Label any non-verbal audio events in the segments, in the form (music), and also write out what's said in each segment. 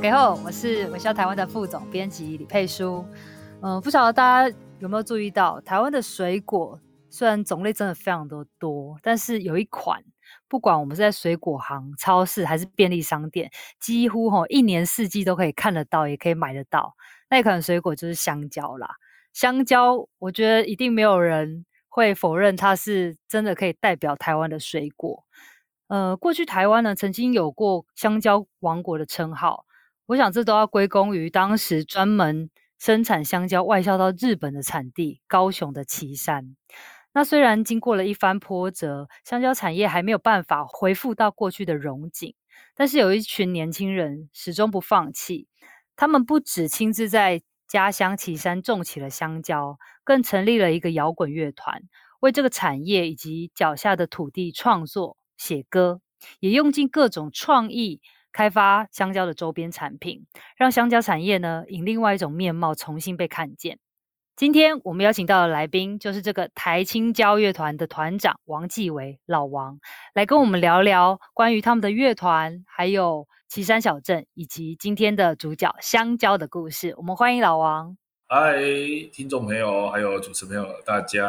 家好，我是微笑台湾的副总编辑李佩书。嗯、不晓得大家有没有注意到，台湾的水果虽然种类真的非常的多，但是有一款，不管我们是在水果行、超市还是便利商店，几乎吼一年四季都可以看得到，也可以买得到。那款水果就是香蕉啦。香蕉，我觉得一定没有人会否认它是真的可以代表台湾的水果。呃，过去台湾呢曾经有过香蕉王国的称号。我想这都要归功于当时专门生产香蕉外销到日本的产地高雄的旗山。那虽然经过了一番波折，香蕉产业还没有办法恢复到过去的荣景，但是有一群年轻人始终不放弃。他们不只亲自在家乡旗山种起了香蕉，更成立了一个摇滚乐团，为这个产业以及脚下的土地创作写歌，也用尽各种创意。开发香蕉的周边产品，让香蕉产业呢以另外一种面貌重新被看见。今天我们邀请到的来宾就是这个台青蕉乐团的团长王继维老王，来跟我们聊聊关于他们的乐团，还有旗山小镇以及今天的主角香蕉的故事。我们欢迎老王。嗨，听众朋友，还有主持朋友，大家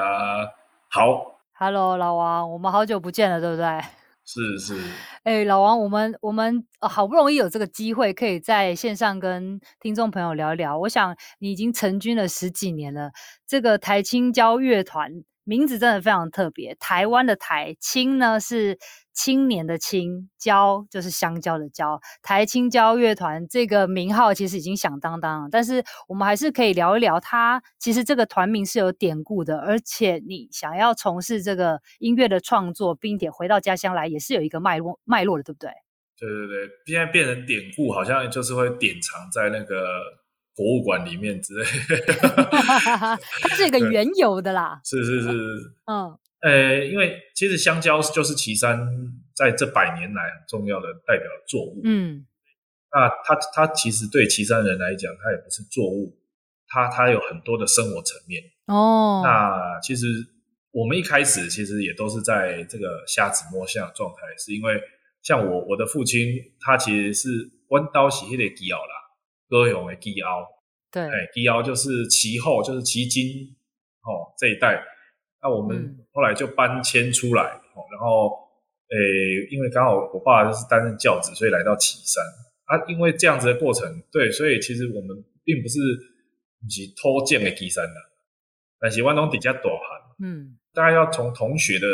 好。Hello，老王，我们好久不见了，对不对？是是，哎、老王，我们我们、好不容易有这个机会，可以在线上跟听众朋友聊一聊。我想你已经成军了十几年了，这个台青交乐团。名字真的非常特别，台湾的台青呢是青年的青，蕉就是香蕉的蕉。台青蕉乐团这个名号其实已经响当当了，但是我们还是可以聊一聊它。其实这个团名是有典故的，而且你想要从事这个音乐的创作，并且回到家乡来，也是有一个脉络脉络的，对不对？对对对，现在变成典故，好像就是会典藏在那个。博物馆里面之类的，它是一个 (laughs) 原有的啦。是是是是，嗯，呃，因为其实香蕉就是岐山在这百年来很重要的代表作物。嗯，那它它其实对岐山人来讲，它也不是作物，它它有很多的生活层面。哦，那其实我们一开始其实也都是在这个瞎子摸象的状态，是因为像我我的父亲，他其实是弯刀洗黑的基奥啦。高雄的基奥，对，哎，基奥就是旗后，就是旗津哦这一带。那我们后来就搬迁出来，哦、嗯，然后，诶、欸，因为刚好我爸就是担任教职，所以来到旗山啊。因为这样子的过程，对，所以其实我们并不是是偷建的旗山的，但是湾东底下多寒，嗯，大概要从同学的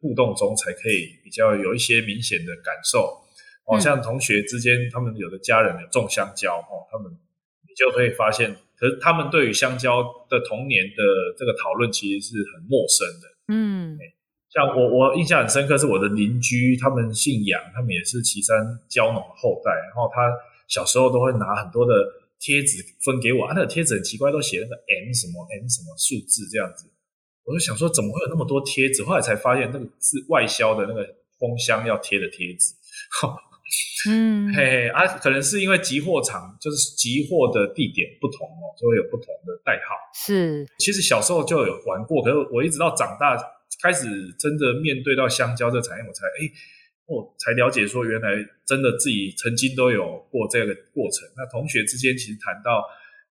互动中才可以比较有一些明显的感受。哦，像同学之间，他们有的家人有种香蕉，哦，他们你就可以发现，可是他们对于香蕉的童年的这个讨论，其实是很陌生的。嗯，像我，我印象很深刻，是我的邻居，他们姓杨，他们也是岐山蕉农的后代，然后他小时候都会拿很多的贴纸分给我，啊，那个贴纸很奇怪，都写那个 M 什么 M 什么数字这样子，我就想说，怎么会有那么多贴纸？后来才发现，那个是外销的那个封箱要贴的贴纸。(laughs) 嗯，嘿嘿啊，可能是因为集货场就是集货的地点不同哦，就会有不同的代号。是，其实小时候就有玩过，可是我一直到长大开始真的面对到香蕉这个产业，我才哎，我才了解说原来真的自己曾经都有过这个过程。那同学之间其实谈到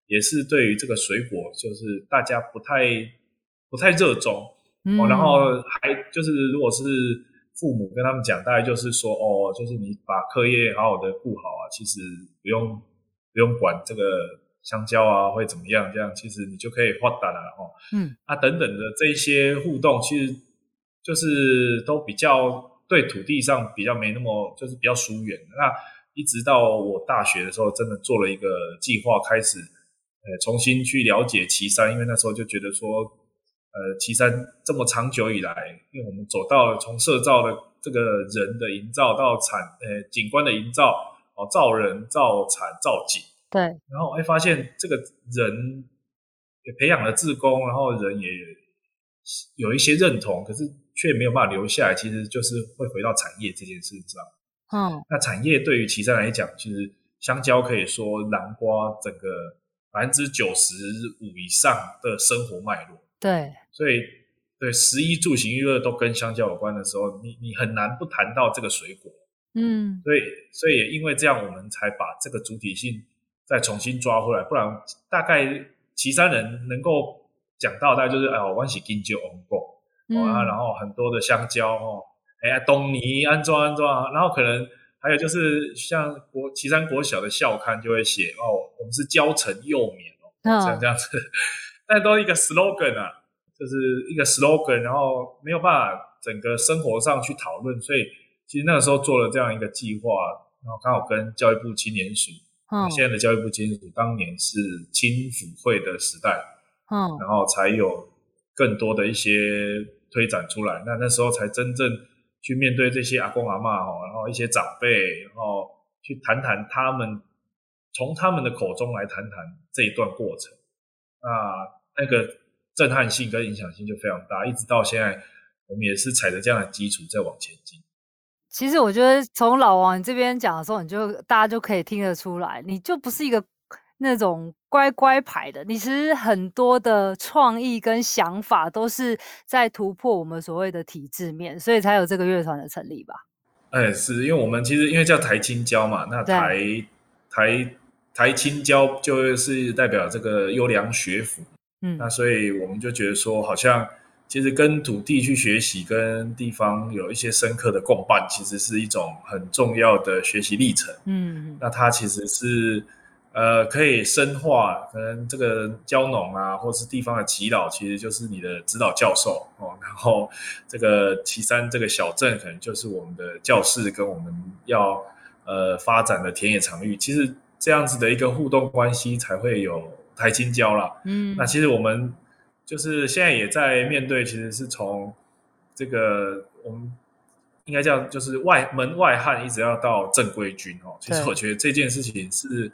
也是对于这个水果，就是大家不太不太热衷，嗯，然后还就是如果是。父母跟他们讲，大概就是说，哦，就是你把课业好好的顾好啊，其实不用不用管这个香蕉啊会怎么样，这样其实你就可以发达了哦。嗯，啊等等的这一些互动，其实就是都比较对土地上比较没那么就是比较疏远。那一直到我大学的时候，真的做了一个计划，开始呃重新去了解岐山，因为那时候就觉得说。呃，岐山这么长久以来，因为我们走到了从社造的这个人的营造到产，呃，景观的营造，哦，造人、造产、造景，对，然后会发现这个人也培养了自工，然后人也有一些认同，可是却没有办法留下来，其实就是会回到产业这件事上。嗯，那产业对于岐山来讲，其实香蕉可以说南瓜整个百分之九十五以上的生活脉络。对，所以对十一住行娱乐都跟香蕉有关的时候，你你很难不谈到这个水果。嗯，所以所以也因为这样，我们才把这个主体性再重新抓回来。不然，大概旗山人能够讲到，大概就是哎，我喜金蕉红果，啊，然后很多的香蕉哦，哎呀，东尼安装安装，然后可能还有就是像国旗山国小的校刊就会写哦，我们是蕉城幼绵哦，像这样子，但都一个 slogan 啊，就是一个 slogan，然后没有办法整个生活上去讨论，所以。其实那个时候做了这样一个计划，然后刚好跟教育部青年署，嗯，现在的教育部青年署当年是青辅会的时代，嗯，然后才有更多的一些推展出来。那那时候才真正去面对这些阿公阿妈哈，然后一些长辈，然后去谈谈他们，从他们的口中来谈谈这一段过程。那那个震撼性跟影响性就非常大，一直到现在，我们也是踩着这样的基础在往前进。其实我觉得从老王你这边讲的时候，你就大家就可以听得出来，你就不是一个那种乖乖牌的，你其实很多的创意跟想法都是在突破我们所谓的体制面，所以才有这个乐团的成立吧？哎，是因为我们其实因为叫台青交嘛，那台台台青交就是代表这个优良学府，嗯，那所以我们就觉得说好像。其实跟土地去学习，跟地方有一些深刻的共伴，其实是一种很重要的学习历程。嗯，那它其实是呃可以深化，可能这个蕉农啊，或是地方的祈老，其实就是你的指导教授哦。然后这个岐山这个小镇，可能就是我们的教室，跟我们要呃发展的田野场域。其实这样子的一个互动关系，才会有台青交啦。嗯，那其实我们。就是现在也在面对，其实是从这个我们应该叫就是外门外汉，一直要到正规军哦。其实我觉得这件事情是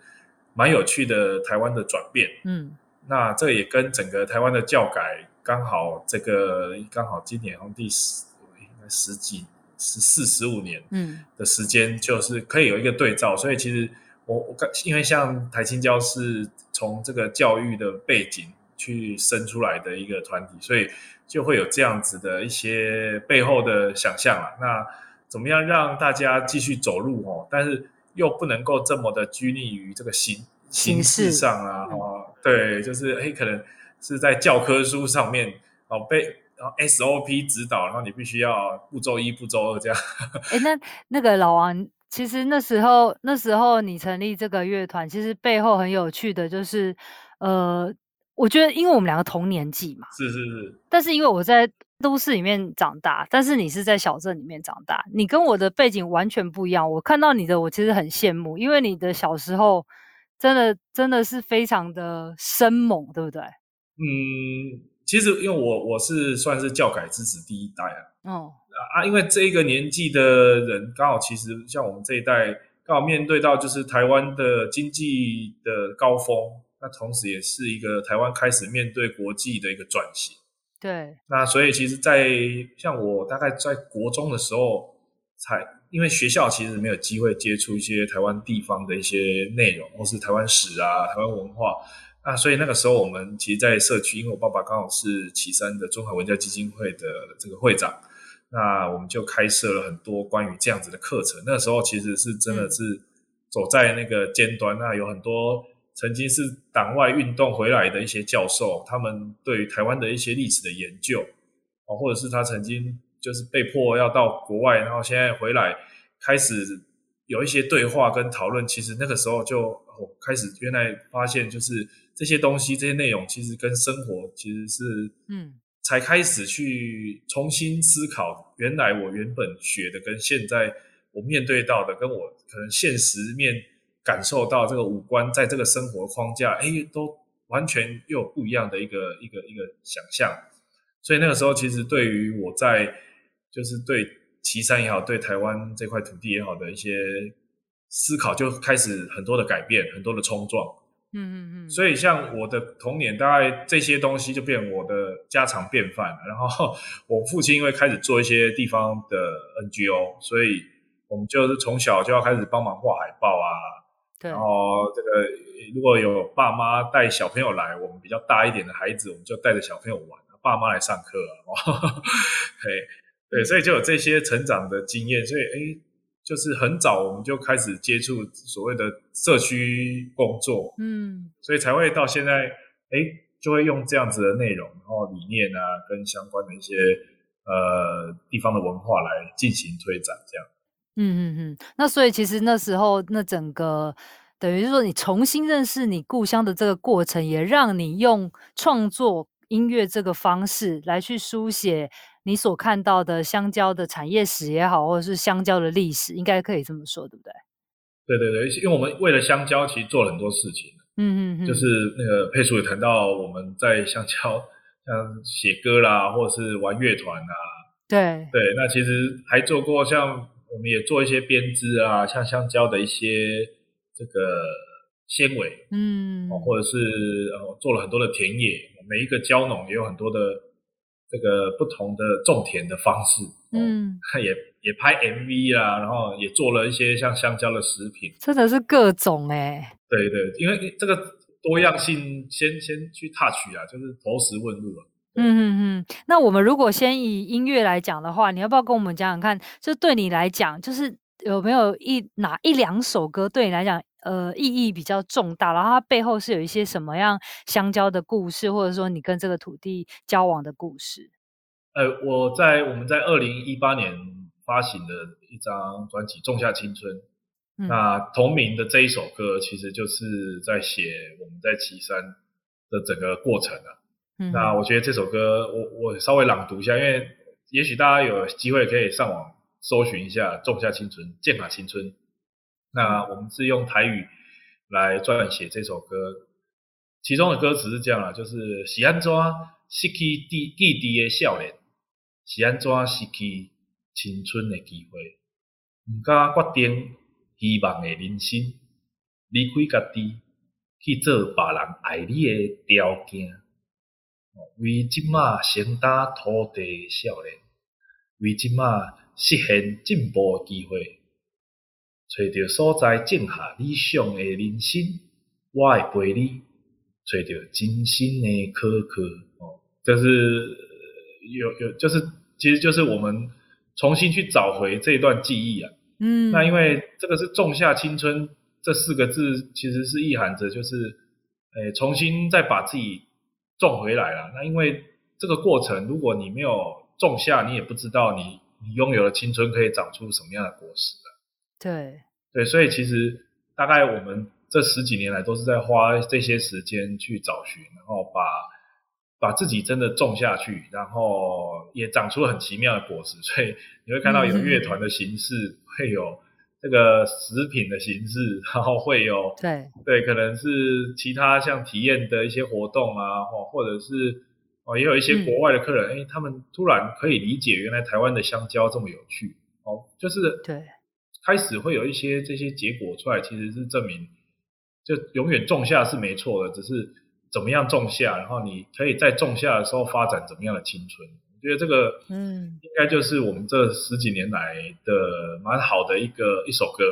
蛮有趣的，台湾的转变。嗯，那这也跟整个台湾的教改刚好这个刚好今年第十应该十几十四十五年嗯的时间，就是可以有一个对照。所以其实我我刚因为像台青教是从这个教育的背景。去生出来的一个团体，所以就会有这样子的一些背后的想象啊。那怎么样让大家继续走路哦？但是又不能够这么的拘泥于这个形形式上啊？哦，对，就是诶可能是在教科书上面哦被然后 SOP 指导，然后你必须要步骤一、步骤二这样。哎那那个老王，其实那时候那时候你成立这个乐团，其实背后很有趣的就是呃。我觉得，因为我们两个同年纪嘛，是是是。但是因为我在都市里面长大，但是你是在小镇里面长大，你跟我的背景完全不一样。我看到你的，我其实很羡慕，因为你的小时候真的真的是非常的生猛，对不对？嗯，其实因为我我是算是教改之子第一代啊。哦啊，因为这一个年纪的人，刚好其实像我们这一代，刚好面对到就是台湾的经济的高峰。那同时也是一个台湾开始面对国际的一个转型。对。那所以其实，在像我大概在国中的时候，才因为学校其实没有机会接触一些台湾地方的一些内容，或是台湾史啊、台湾文化。那所以那个时候，我们其实，在社区，因为我爸爸刚好是岐山的中华文教基金会的这个会长，那我们就开设了很多关于这样子的课程。那个时候其实是真的是走在那个尖端，那有很多。曾经是党外运动回来的一些教授，他们对于台湾的一些历史的研究，哦，或者是他曾经就是被迫要到国外，然后现在回来开始有一些对话跟讨论。其实那个时候就哦开始原来发现，就是这些东西、这些内容，其实跟生活其实是嗯，才开始去重新思考。原来我原本学的跟现在我面对到的，跟我可能现实面。感受到这个五官在这个生活框架，哎，都完全又有不一样的一个一个一个想象。所以那个时候，其实对于我在就是对岐山也好，对台湾这块土地也好的一些思考就开始很多的改变，很多的冲撞。嗯嗯嗯。所以像我的童年，大概这些东西就变我的家常便饭。然后我父亲因为开始做一些地方的 NGO，所以我们就是从小就要开始帮忙画海报啊。对。然后这个如果有爸妈带小朋友来，我们比较大一点的孩子，我们就带着小朋友玩，爸妈来上课啊。(laughs) 对对，所以就有这些成长的经验，所以哎。就是很早我们就开始接触所谓的社区工作，嗯，所以才会到现在，哎，就会用这样子的内容，然后理念啊，跟相关的一些呃地方的文化来进行推展，这样。嗯嗯嗯。那所以其实那时候那整个等于是说你重新认识你故乡的这个过程，也让你用创作音乐这个方式来去书写。你所看到的香蕉的产业史也好，或者是香蕉的历史，应该可以这么说，对不对？对对对，因为我们为了香蕉，其实做了很多事情。嗯嗯嗯，就是那个佩叔也谈到，我们在香蕉像写歌啦，或者是玩乐团啊。对对，那其实还做过像我们也做一些编织啊，像香蕉的一些这个纤维，嗯，或者是呃做了很多的田野，每一个蕉农也有很多的。这个不同的种田的方式，嗯，(laughs) 也也拍 MV 啊，然后也做了一些像香蕉的食品，真的是各种哎，对对，因为这个多样性先先去 touch 啊，就是投石问路啊。嗯嗯嗯，那我们如果先以音乐来讲的话，你要不要跟我们讲讲看？就对你来讲，就是有没有一哪一两首歌对你来讲？呃，意义比较重大，然后它背后是有一些什么样相交的故事，或者说你跟这个土地交往的故事。呃，我在我们在二零一八年发行的一张专辑《种下青春》，嗯，那同名的这一首歌，其实就是在写我们在岐山的整个过程啊。嗯，那我觉得这首歌，我我稍微朗读一下，因为也许大家有机会可以上网搜寻一下《种下青春》，健卡青春。那我们是用台语来撰写这首歌，其中的歌词是这样啦，就是是安怎失去记记忆的少年，是安怎失去青春的机会，唔敢决定希望的人生，离开家己去做别人爱你的条件，为即马承担土地的少年，为即马实现进步的机会。找到所在，种下理想的人生，我会陪你找到真心的可可哦。就是有有，就是其实就是我们重新去找回这段记忆啊。嗯，那因为这个是种下青春这四个字，其实是意含着就是，诶，重新再把自己种回来了。那因为这个过程，如果你没有种下，你也不知道你你拥有了青春可以长出什么样的果实的。对。对，所以其实大概我们这十几年来都是在花这些时间去找寻，然后把把自己真的种下去，然后也长出了很奇妙的果实。所以你会看到有乐团的形式，嗯、会有这个食品的形式，然后会有 (laughs) 对。对，可能是其他像体验的一些活动啊，或或者是哦，也有一些国外的客人，哎、嗯，他们突然可以理解原来台湾的香蕉这么有趣。哦，就是对。开始会有一些这些结果出来，其实是证明，就永远种下是没错的，只是怎么样种下，然后你可以在种下的时候发展怎么样的青春。我觉得这个，嗯，应该就是我们这十几年来的蛮好的一个一首歌，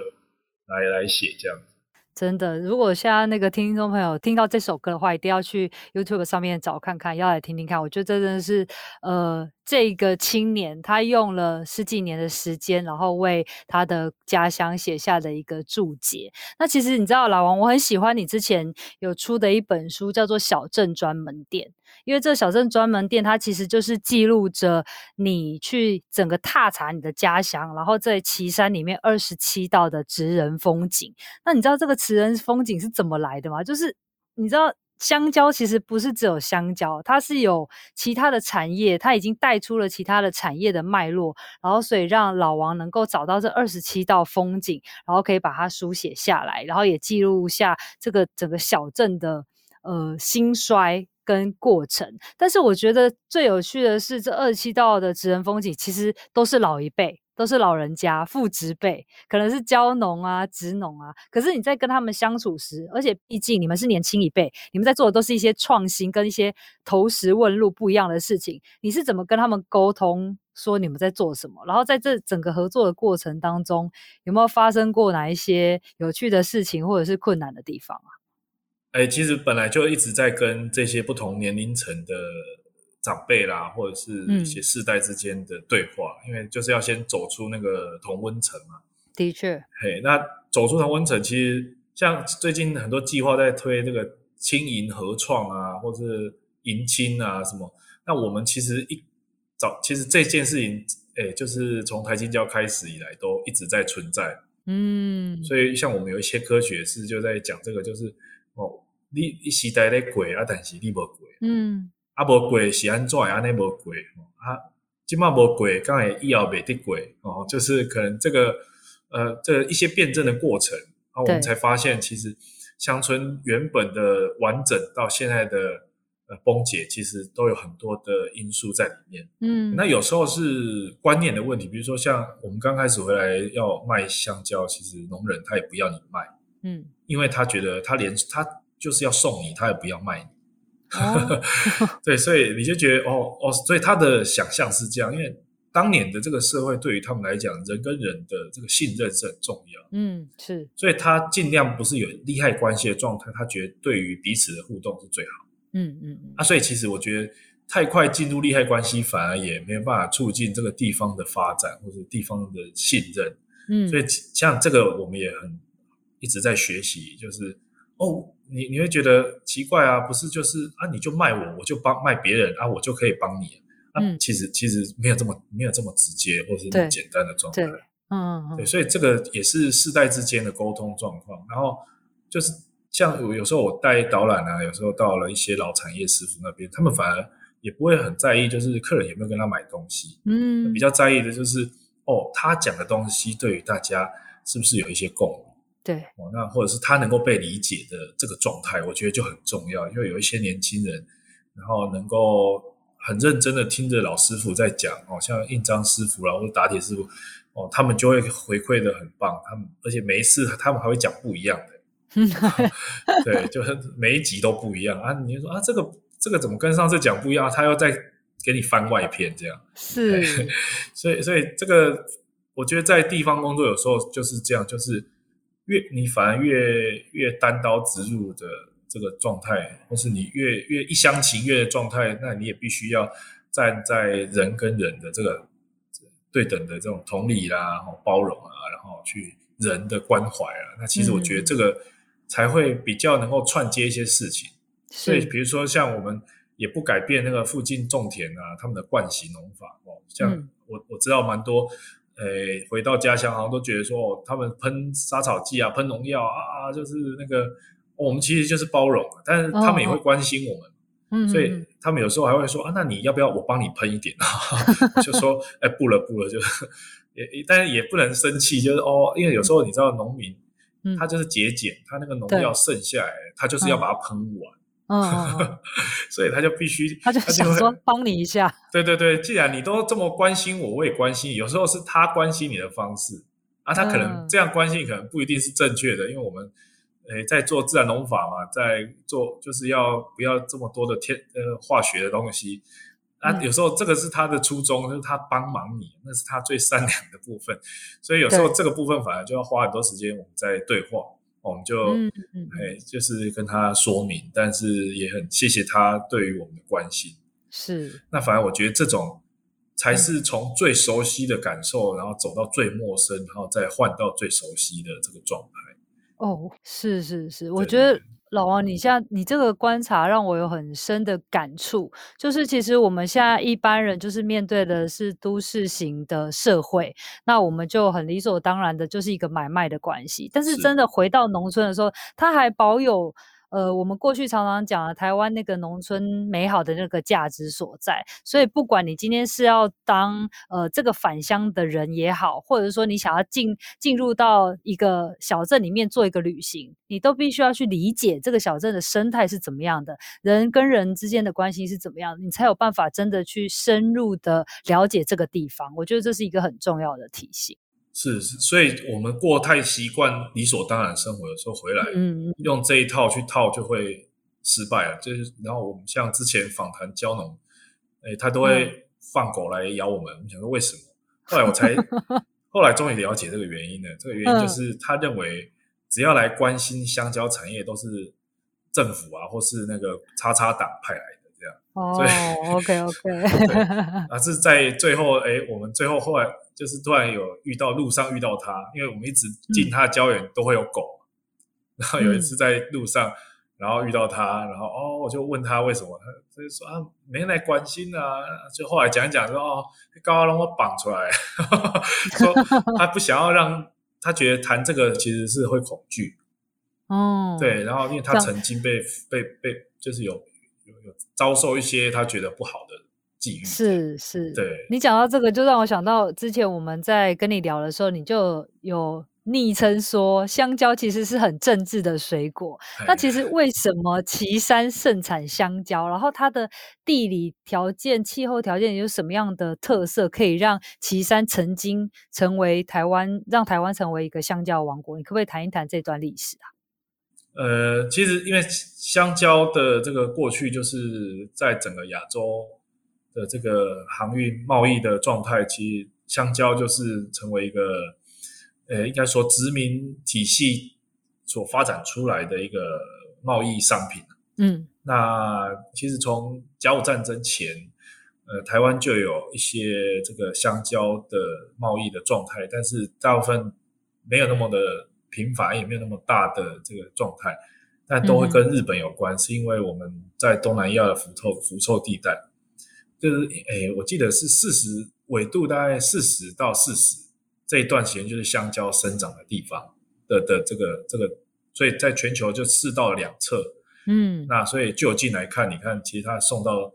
来来写这样子。真的，如果现在那个听众朋友听到这首歌的话，一定要去 YouTube 上面找看看，要来听听看。我觉得这真的是，呃，这个青年他用了十几年的时间，然后为他的家乡写下的一个注解。那其实你知道，老王，我很喜欢你之前有出的一本书，叫做《小镇专门店》。因为这小镇专门店，它其实就是记录着你去整个踏查你的家乡，然后在岐山里面二十七道的职人风景。那你知道这个职人风景是怎么来的吗？就是你知道香蕉其实不是只有香蕉，它是有其他的产业，它已经带出了其他的产业的脉络，然后所以让老王能够找到这二十七道风景，然后可以把它书写下来，然后也记录下这个整个小镇的呃兴衰。跟过程，但是我觉得最有趣的是，这二十七道的职人风景其实都是老一辈，都是老人家、父执辈，可能是蕉农啊、职农啊。可是你在跟他们相处时，而且毕竟你们是年轻一辈，你们在做的都是一些创新跟一些投石问路不一样的事情。你是怎么跟他们沟通，说你们在做什么？然后在这整个合作的过程当中，有没有发生过哪一些有趣的事情，或者是困难的地方啊？哎，其实本来就一直在跟这些不同年龄层的。长辈啦，或者是一些世代之间的对话，嗯，因为就是要先走出那个同温层嘛。的确，嘿，那走出同温层，其实像最近很多计划在推这个轻盈合创啊，或是迎亲啊什么。那我们其实一早，其实这件事情，哎，就是从台清交开始以来，都一直在存在。嗯，所以像我们有一些科学是就在讲这个，就是哦，你一时代在过啊，但是你不过。嗯。啊，无过是安怎？安尼无过，啊，今嘛无过，刚才以后袂得过哦，就是可能这个呃，这个、一些辩证的过程，啊我们才发现，其实乡村原本的完整到现在的呃崩解，其实都有很多的因素在里面。嗯，那有时候是观念的问题，比如说像我们刚开始回来要卖香蕉，其实农人他也不要你卖，嗯，因为他觉得他连他就是要送你，他也不要卖你。哦、(laughs) 对，所以你就觉得哦哦，所以他的想象是这样，因为当年的这个社会对于他们来讲，人跟人的这个信任是很重要。嗯，是，所以他尽量不是有利害关系的状态，他觉得对于彼此的互动是最好。嗯嗯嗯。啊，所以其实我觉得太快进入利害关系，反而也没有办法促进这个地方的发展或者地方的信任。嗯，所以像这个我们也很一直在学习，就是哦。你你会觉得奇怪啊？不是就是啊？你就卖我，我就帮卖别人啊，我就可以帮你啊？嗯、其实其实没有这么没有这么直接或是那么简单的状态。嗯，对，所以这个也是世代之间的沟通状况。然后就是像有有时候我带导览啊，有时候到了一些老产业师傅那边，他们反而也不会很在意，就是客人有没有跟他买东西。嗯，比较在意的就是哦，他讲的东西对于大家是不是有一些共鸣。对，哦，那或者是他能够被理解的这个状态，我觉得就很重要。因为有一些年轻人，然后能够很认真的听着老师傅在讲，哦，像印章师傅啦，或者打铁师傅，哦，他们就会回馈的很棒。他们而且每一次他们还会讲不一样的，(laughs) 对，就是每一集都不一样啊。你就说啊，这个这个怎么跟上次讲不一样？他又再给你翻外篇这样，是，所以所以这个我觉得在地方工作有时候就是这样，就是。越你反而越越单刀直入的这个状态，或是你越越一厢情愿的状态，那你也必须要站在人跟人的这个对等的这种同理啦，然后包容啊，然后去人的关怀啊。那其实我觉得这个才会比较能够串接一些事情。所以比如说像我们也不改变那个附近种田啊，他们的惯行农法哦，像我我知道蛮多。诶，回到家乡好像都觉得说，哦，他们喷杀草剂啊，喷农药啊，就是那个，哦，我们其实就是包容，但是他们也会关心我们，所以他们有时候还会说啊，那你要不要我帮你喷一点啊？(laughs) 就说，哎，不了不了，就也，但是也不能生气，就是哦，因为有时候你知道农民，嗯、他就是节俭，他那个农药剩下来，他就是要把它喷完。嗯，(laughs) 所以他就必须，他就想说帮你一下。(laughs) 对对对，既然你都这么关心我，我也关心你。有时候是他关心你的方式啊，他可能这样关心可能不一定是正确的，因为我们诶在做自然农法嘛，在做就是要不要这么多的天呃化学的东西啊。有时候这个是他的初衷，就是他帮忙你，那是他最善良的部分。所以有时候这个部分反而就要花很多时间我们在对话。我们就哎、嗯嗯，就是跟他说明，但是也很谢谢他对于我们的关心。是，那反而我觉得这种才是从最熟悉的感受，嗯、然后走到最陌生，然后再换到最熟悉的这个状态。哦，是是是，我觉得。老王，你像你这个观察让我有很深的感触，就是其实我们现在一般人就是面对的是都市型的社会，那我们就很理所当然的就是一个买卖的关系。但是真的回到农村的时候，他还保有呃，我们过去常常讲的台湾那个农村美好的那个价值所在。所以，不管你今天是要当呃这个返乡的人也好，或者说你想要进进入到一个小镇里面做一个旅行，你都必须要去理解这个小镇的生态是怎么样的，人跟人之间的关系是怎么样的，你才有办法真的去深入的了解这个地方。我觉得这是一个很重要的提醒。是是，所以我们过太习惯理所当然生活，有时候回来，嗯，用这一套去套就会失败了。就是，然后我们像之前访谈蕉农，哎，他都会放狗来咬我们。我们想说为什么？后来我才，(laughs) 后来终于了解这个原因了。这个原因就是他认为，只要来关心香蕉产业，都是政府啊，或是那个叉叉党派来的这样。哦，，OK OK，(laughs) 啊，是在最后，哎，我们最后后来。就是突然有遇到路上遇到他，因为我们一直进他的蕉园都会有狗，嗯、然后有一次在路上，然后遇到他，然后哦，我就问他为什么，他就说啊，没人来关心啊，就后来讲一讲说哦，高阿龙我绑出来，(laughs) 说 (laughs) 他不想要让他觉得谈这个其实是会恐惧，哦，对，然后因为他曾经被被被就是有有有遭受一些他觉得不好的。是是，对，你讲到这个，就让我想到之前我们在跟你聊的时候，你就有昵称说香蕉其实是很政治的水果。那其实为什么旗山盛产香蕉？然后它的地理条件、气候条件有什么样的特色，可以让旗山曾经成为台湾，让台湾成为一个香蕉王国？你可不可以谈一谈这段历史啊？呃，其实因为香蕉的这个过去，就是在整个亚洲。的这个航运贸易的状态，其实香蕉就是成为一个，呃，应该说殖民体系所发展出来的一个贸易商品。嗯，那其实从甲午战争前，呃，台湾就有一些这个香蕉的贸易的状态，但是大部分没有那么的频繁，也没有那么大的这个状态，但都会跟日本有关，嗯、是因为我们在东南亚的辐凑辐凑地带。就是诶，我记得是四十纬度大概四十到四十这一段时间，就是香蕉生长的地方的的这个这个，所以在全球就四到两侧，嗯，那所以就近来看，你看其实它送到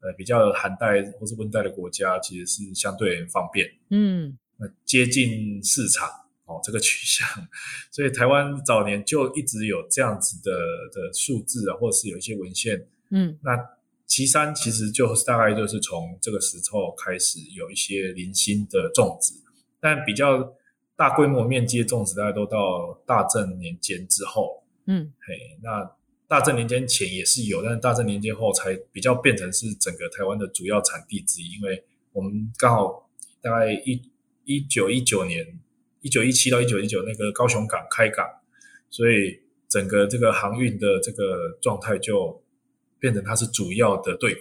呃比较寒带或是温带的国家，其实是相对方便，嗯，那接近市场哦这个取向，(laughs) 所以台湾早年就一直有这样子的的数字啊，或者是有一些文献，嗯，那。旗山其实就是大概就是从这个时候开始有一些零星的种植，但比较大规模面积的种植大概都到大正年间之后，嗯，嘿，那大正年间前也是有，但是大正年间后才比较变成是整个台湾的主要产地之一，因为我们刚好大概一一九一九年，一九一七到一九一九那个高雄港开港，所以整个这个航运的这个状态就。变成它是主要的对口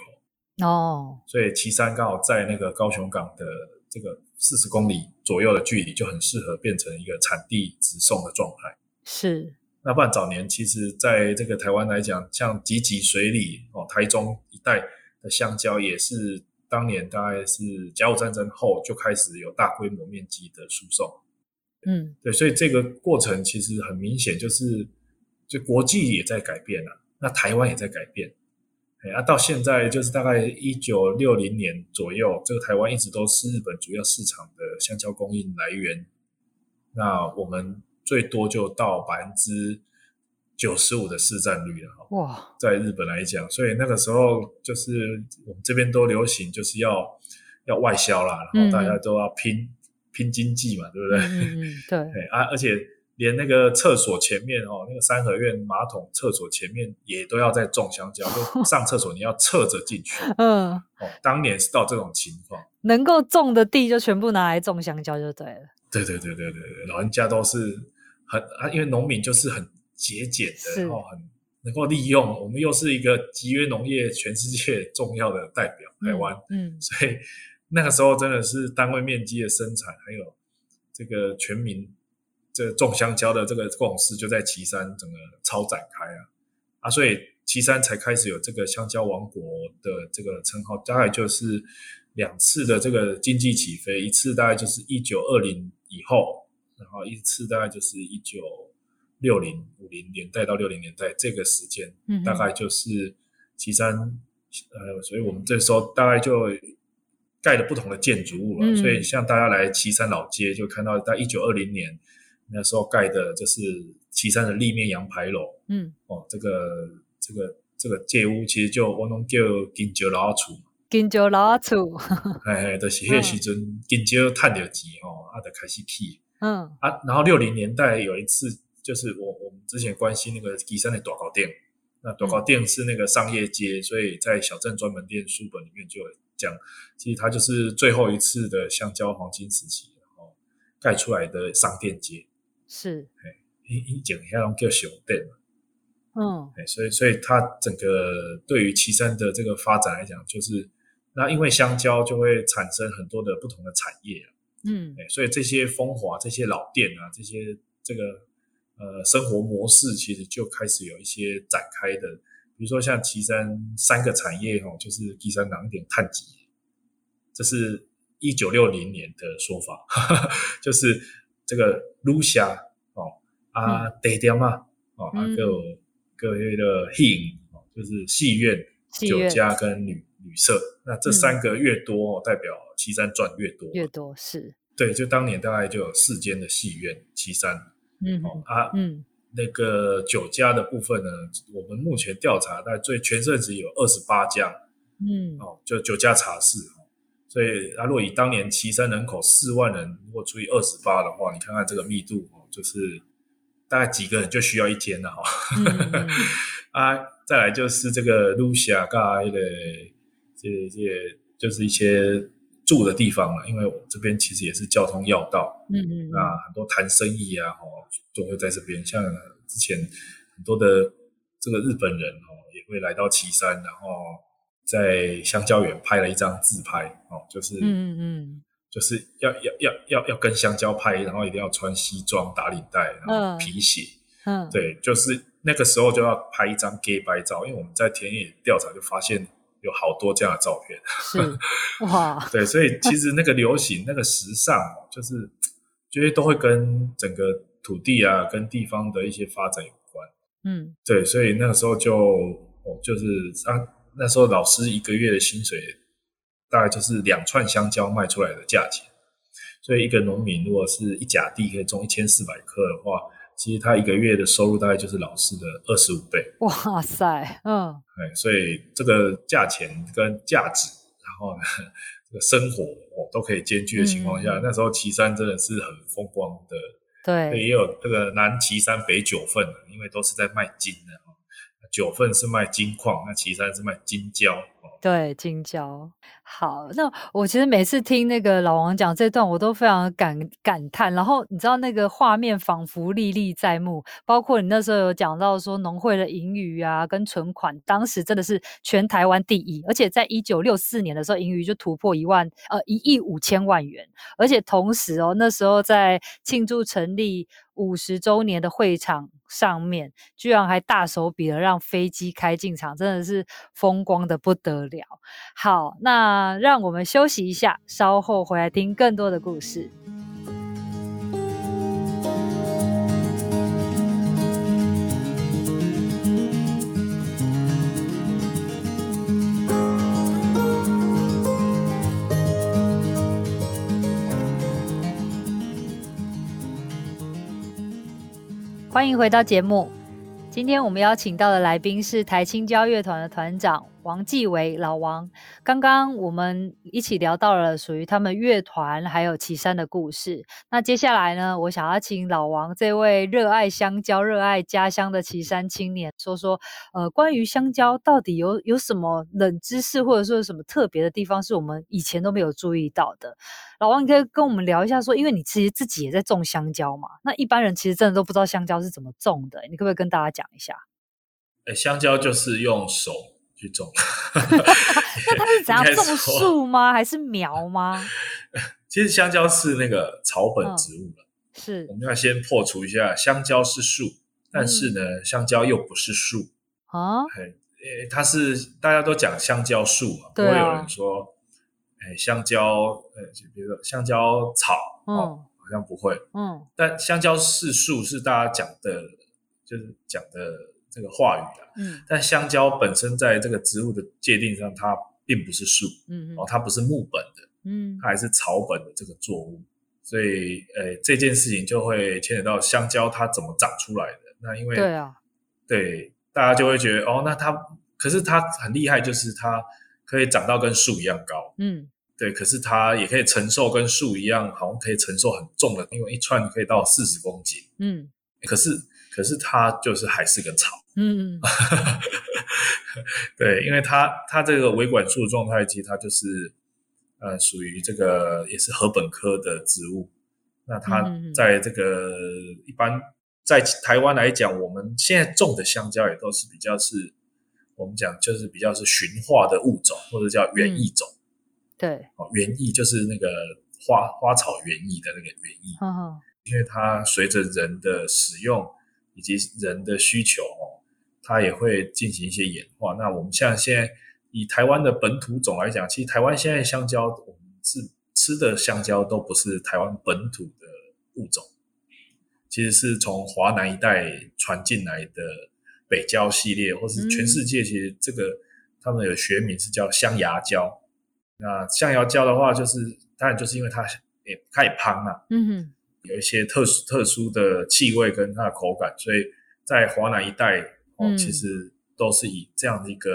哦，所以岐山刚好在那个高雄港的这个四十公里左右的距离，就很适合变成一个产地直送的状态。是，那不然早年其实在这个台湾来讲，像集集水里哦，台中一带的香蕉也是当年大概是甲午战争后就开始有大规模面积的输送。嗯，对，所以这个过程其实很明显，就是就国际也在改变了，那台湾也在改变。啊，到现在就是大概一九六零年左右，这个台湾一直都是日本主要市场的香蕉供应来源。那我们最多就到百分之九十五的市占率了哈。哇，在日本来讲，所以那个时候就是我们这边都流行就是要要外销啦，然后大家都要拼、嗯、拼经济嘛，对不对？嗯，嗯，对。(laughs) 啊，而且。连那个厕所前面哦，那个三合院马桶厕所前面也都要在种香蕉，就 (laughs) 上厕所你要侧着进去。嗯，哦，当年是到这种情况，能够种的地就全部拿来种香蕉就对了。对对对对对对，老人家都是很啊，因为农民就是很节俭的，然后很能够利用。我们又是一个集约农业全世界重要的代表，台湾，嗯，嗯，所以那个时候真的是单位面积的生产，还有这个全民。这种香蕉的这个共识就在岐山整个超展开啊啊，所以岐山才开始有这个香蕉王国的这个称号，大概就是两次的这个经济起飞，一次大概就是一九二零以后，然后一次大概就是一九六零五零年代到六零年代这个时间，嗯、大概就是岐山，呃，所以我们这时候大概就盖了不同的建筑物了。嗯、所以像大家来岐山老街，就看到在一九二零年那时候盖的，就是旗山的立面洋牌楼。嗯，哦，这个这个这个街屋其实就我们叫金桥老厝。金桥老厝，(laughs) 哎哎，就是那时阵金桥赚到钱哦，啊，就开始起。嗯啊，然后六零年代有一次，就是我我们之前关心那个旗山的大糕店，那大糕店是那个商业街，嗯、所以在小镇专门店书本里面就有讲，其实它就是最后一次的香蕉黄金时期，然后盖出来的商店街。是，哎，以前那种叫小店。嗯，哎，所以所以它整个对于岐山的这个发展来讲，就是。那因为香蕉就会产生很多的不同的产业，嗯，所以这些风华、这些老店啊，这些这个呃生活模式，其实就开始有一些展开的。比如说像岐山三个产业哦，就是旗山人点探集，这是一九六零年的说法，哈 (laughs) 哈就是这个露霞哦啊，地点嘛哦，还有各位的戏哦，就是戏院、酒家跟旅旅社。那这三个越多，代表岐山赚越多。越多是。对，就当年大概就有四间的戏院，岐山。嗯啊，嗯，那个酒家的部分呢，我们目前调查，大概最全盛时有二十八家。嗯，哦，就酒家茶室。所以，啊，如果以当年岐山人口四万人，如果除以二十八的话，你看看这个密度哦，就是大概几个人就需要一间了哈。(laughs) 嗯、啊，再来就是这个露霞盖的。这这就是一些住的地方了，因为我这边其实也是交通要道，嗯嗯，那很多谈生意啊，哦，都会在这边。像之前很多的这个日本人哦，也会来到岐山，然后在香蕉园拍了一张自拍，哦，就是嗯嗯，就是要要要要要跟香蕉拍，然后一定要穿西装打领带，然后皮鞋，嗯，对，就是那个时候就要拍一张街拍照，因为我们在田野调查就发现。有好多这样的照片，是哇，(laughs) 对，所以其实那个流行、那个时尚，就是觉得都会跟整个土地啊、跟地方的一些发展有关。嗯，对，所以那个时候就哦，就是啊，那时候老师一个月的薪水大概就是两串香蕉卖出来的价钱，所以一个农民如果是一甲地可以种一千四百颗的话。其实他一个月的收入大概就是老师的二十五倍。哇塞，嗯，对，所以这个价钱跟价值，然后呢，这个生活哦都可以兼具的情况下，嗯、那时候岐山真的是很风光的。对，也有这个南岐山北九份，因为都是在卖金的。九份是卖金矿，那其三是卖金胶。对，金蕉。好，那我其实每次听那个老王讲这段，我都非常感感叹。然后你知道那个画面仿佛历历在目，包括你那时候有讲到说农会的盈余啊，跟存款，当时真的是全台湾第一，而且在一九六四年的时候，盈余就突破一万呃一亿五千万元，而且同时哦，那时候在庆祝成立五十周年的会场上面，居然还大手笔的让飞机开进场，真的是风光的不得得了。好，那让我们休息一下，稍后回来听更多的故事。欢迎回到节目。今天我们邀请到的来宾是台青交乐团的团长王继伟老王。刚刚我们一起聊到了属于他们乐团还有旗山的故事。那接下来呢，我想要请老王这位热爱香蕉、热爱家乡的旗山青年说说，呃，关于香蕉到底有有什么冷知识，或者说有什么特别的地方是我们以前都没有注意到的？老王，你可以跟我们聊一下说，因为你其实自己也在种香蕉嘛，那一般人其实真的都不知道香蕉是怎么种的，你可不可以跟大家讲一下？香蕉就是用手去种。(laughs) 那它是怎样种树吗？还是苗吗？(laughs) 其实香蕉是那个草本植物了，嗯，是。我们要先破除一下，香蕉是树，但是呢，嗯，香蕉又不是树啊。欸，它是大家都讲香蕉树嘛，不会有人说。哎，香蕉，呃，就比如说香蕉草，嗯，好像不会，嗯，但香蕉是树，是大家讲的就是讲的这个话语的。嗯，但香蕉本身在这个植物的界定上，它并不是树，嗯，哦，它不是木本的，嗯，它还是草本的这个作物。所以，呃，这件事情就会牵扯到香蕉它怎么长出来的。那因为对啊，对，大家就会觉得哦，那它可是它很厉害，就是它可以长到跟树一样高。嗯，对，可是它也可以承受跟树一样，好像可以承受很重的，因为一串可以到四十公斤。嗯，可是可是它就是还是个草。嗯，(laughs) 对，因为它它这个维管束状态，其实它就是。呃，属于这个也是禾本科的植物。那它在这个一般在台湾来讲，我们现在种的香蕉也都是比较是，我们讲就是比较是驯化的物种，或者叫园艺种。嗯、对，哦，园艺就是那个花花草园艺的那个园艺。呵呵因为它随着人的使用以及人的需求哦，它也会进行一些演化。那我们像现在。以台湾的本土种来讲，其实台湾现在香蕉，我们是吃的香蕉都不是台湾本土的物种，其实是从华南一带传进来的北蕉系列，或是全世界其实这个他们有学名是叫香牙蕉。那香牙蕉的话，就是当然就是因为它也它也胖啊，嗯哼，有一些特殊特殊的气味跟它的口感，所以在华南一带哦，其实都是以这样的一个。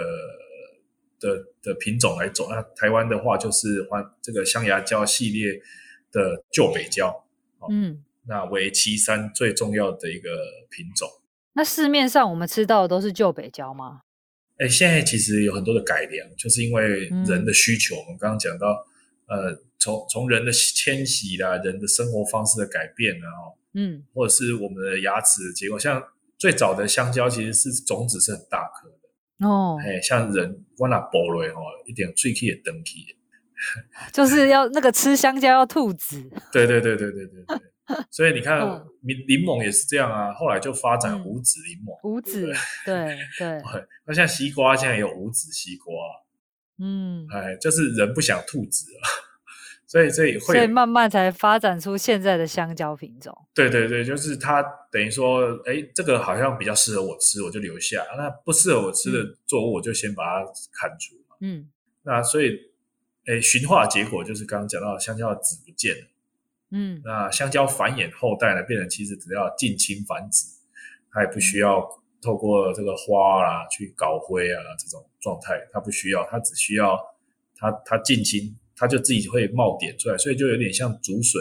的的品种来走，那台湾的话就是换这个香牙胶系列的旧北蕉，嗯，那为旗山最重要的一个品种。那市面上我们吃到的都是旧北胶吗？哎，现在其实有很多的改良，就是因为人的需求。嗯、我们刚刚讲到，呃，从从人的迁徙啦，人的生活方式的改变啊，嗯，或者是我们的牙齿的结构，像最早的香蕉其实是种子是很大颗的。哦，哎，像人我那剥落哦，一点喙齿也登起，就是要那个吃香蕉要吐籽。(laughs) 对对对对对对对，所以你看，柠柠檬也是这样啊，后来就发展无籽柠檬。无籽，对对。那像 (laughs) 西瓜现在有无籽西瓜，嗯，哎，就是人不想吐籽了。所以，这也会，所以慢慢才发展出现在的香蕉品种。对对对，就是它等于说，哎，这个好像比较适合我吃，我就留下；那不适合我吃的作物，我就先把它砍除。嗯，那所以，哎，驯化结果就是刚刚讲到香蕉的籽不见了。嗯，那香蕉繁衍后代呢，变成其实只要近亲繁殖，它也不需要透过这个花啦去搞灰啊这种状态，它不需要，它只需要它它近亲。它就自己会冒点出来，所以就有点像竹笋